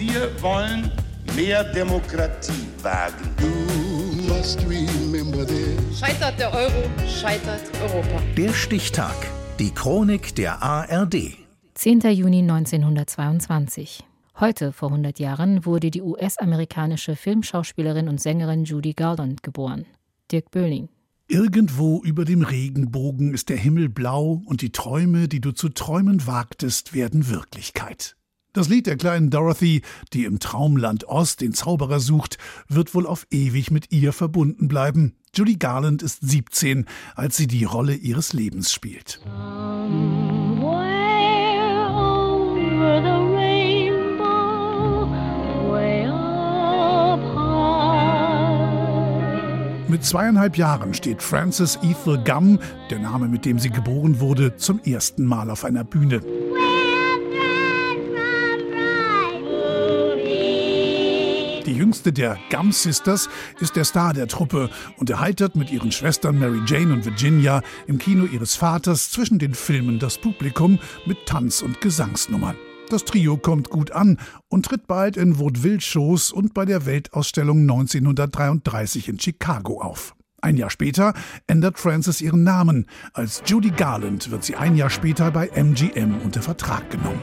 Wir wollen mehr Demokratie wagen. Scheitert der Euro, scheitert Europa. Der Stichtag. Die Chronik der ARD. 10. Juni 1922. Heute, vor 100 Jahren, wurde die US-amerikanische Filmschauspielerin und Sängerin Judy Garland geboren. Dirk Böhling. Irgendwo über dem Regenbogen ist der Himmel blau und die Träume, die du zu träumen wagtest, werden Wirklichkeit. Das Lied der kleinen Dorothy, die im Traumland Ost den Zauberer sucht, wird wohl auf ewig mit ihr verbunden bleiben. Judy Garland ist 17, als sie die Rolle ihres Lebens spielt. Mit zweieinhalb Jahren steht Frances Ethel Gum, der Name, mit dem sie geboren wurde, zum ersten Mal auf einer Bühne. Jüngste der Gum Sisters ist der Star der Truppe und erheitert mit ihren Schwestern Mary Jane und Virginia im Kino ihres Vaters zwischen den Filmen das Publikum mit Tanz- und Gesangsnummern. Das Trio kommt gut an und tritt bald in Vaudeville-Shows und bei der Weltausstellung 1933 in Chicago auf. Ein Jahr später ändert Frances ihren Namen. Als Judy Garland wird sie ein Jahr später bei MGM unter Vertrag genommen.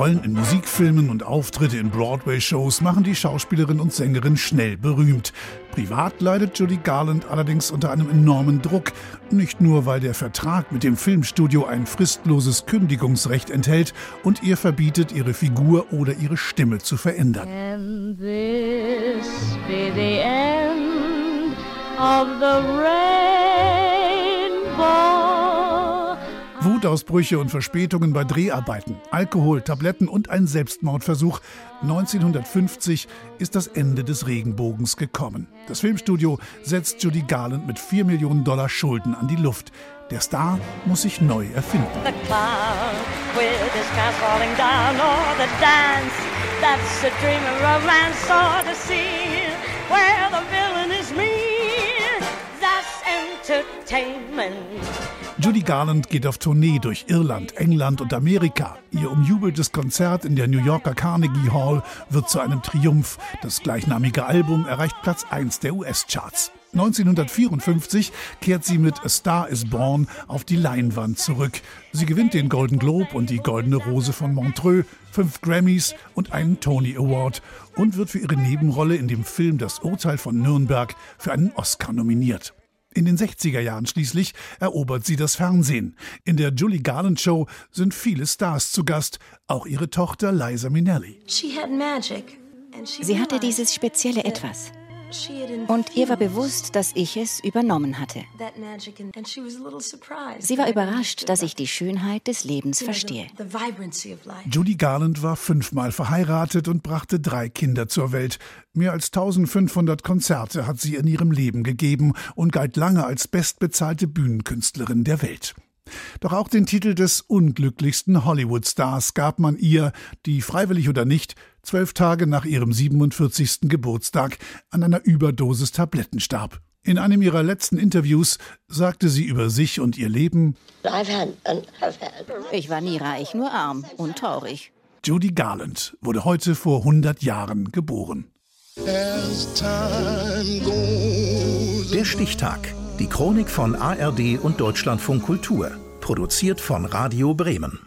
Rollen in Musikfilmen und Auftritte in Broadway-Shows machen die Schauspielerin und Sängerin schnell berühmt. Privat leidet Judy Garland allerdings unter einem enormen Druck. Nicht nur, weil der Vertrag mit dem Filmstudio ein fristloses Kündigungsrecht enthält und ihr verbietet, ihre Figur oder ihre Stimme zu verändern. Can this be the end of the rainbow? Wutausbrüche und Verspätungen bei Dreharbeiten, Alkohol, Tabletten und ein Selbstmordversuch. 1950 ist das Ende des Regenbogens gekommen. Das Filmstudio setzt Judy Garland mit 4 Millionen Dollar Schulden an die Luft. Der Star muss sich neu erfinden. entertainment. Garland geht auf Tournee durch Irland, England und Amerika. Ihr umjubeltes Konzert in der New Yorker Carnegie Hall wird zu einem Triumph. Das gleichnamige Album erreicht Platz 1 der US-Charts. 1954 kehrt sie mit A Star is Born auf die Leinwand zurück. Sie gewinnt den Golden Globe und die Goldene Rose von Montreux, fünf Grammys und einen Tony Award und wird für ihre Nebenrolle in dem Film Das Urteil von Nürnberg für einen Oscar nominiert. In den 60er Jahren schließlich erobert sie das Fernsehen. In der Julie Garland Show sind viele Stars zu Gast, auch ihre Tochter Liza Minnelli. Sie hatte dieses spezielle Etwas. Und ihr war bewusst, dass ich es übernommen hatte. Sie war überrascht, dass ich die Schönheit des Lebens verstehe. Judy Garland war fünfmal verheiratet und brachte drei Kinder zur Welt. Mehr als 1500 Konzerte hat sie in ihrem Leben gegeben und galt lange als bestbezahlte Bühnenkünstlerin der Welt. Doch auch den Titel des unglücklichsten Hollywood-Stars gab man ihr, die freiwillig oder nicht, zwölf Tage nach ihrem 47. Geburtstag an einer Überdosis Tabletten starb. In einem ihrer letzten Interviews sagte sie über sich und ihr Leben: Ich war nie reich, nur arm und traurig. Judy Garland wurde heute vor 100 Jahren geboren. Der Stichtag. Die Chronik von ARD und Deutschlandfunk Kultur. Produziert von Radio Bremen.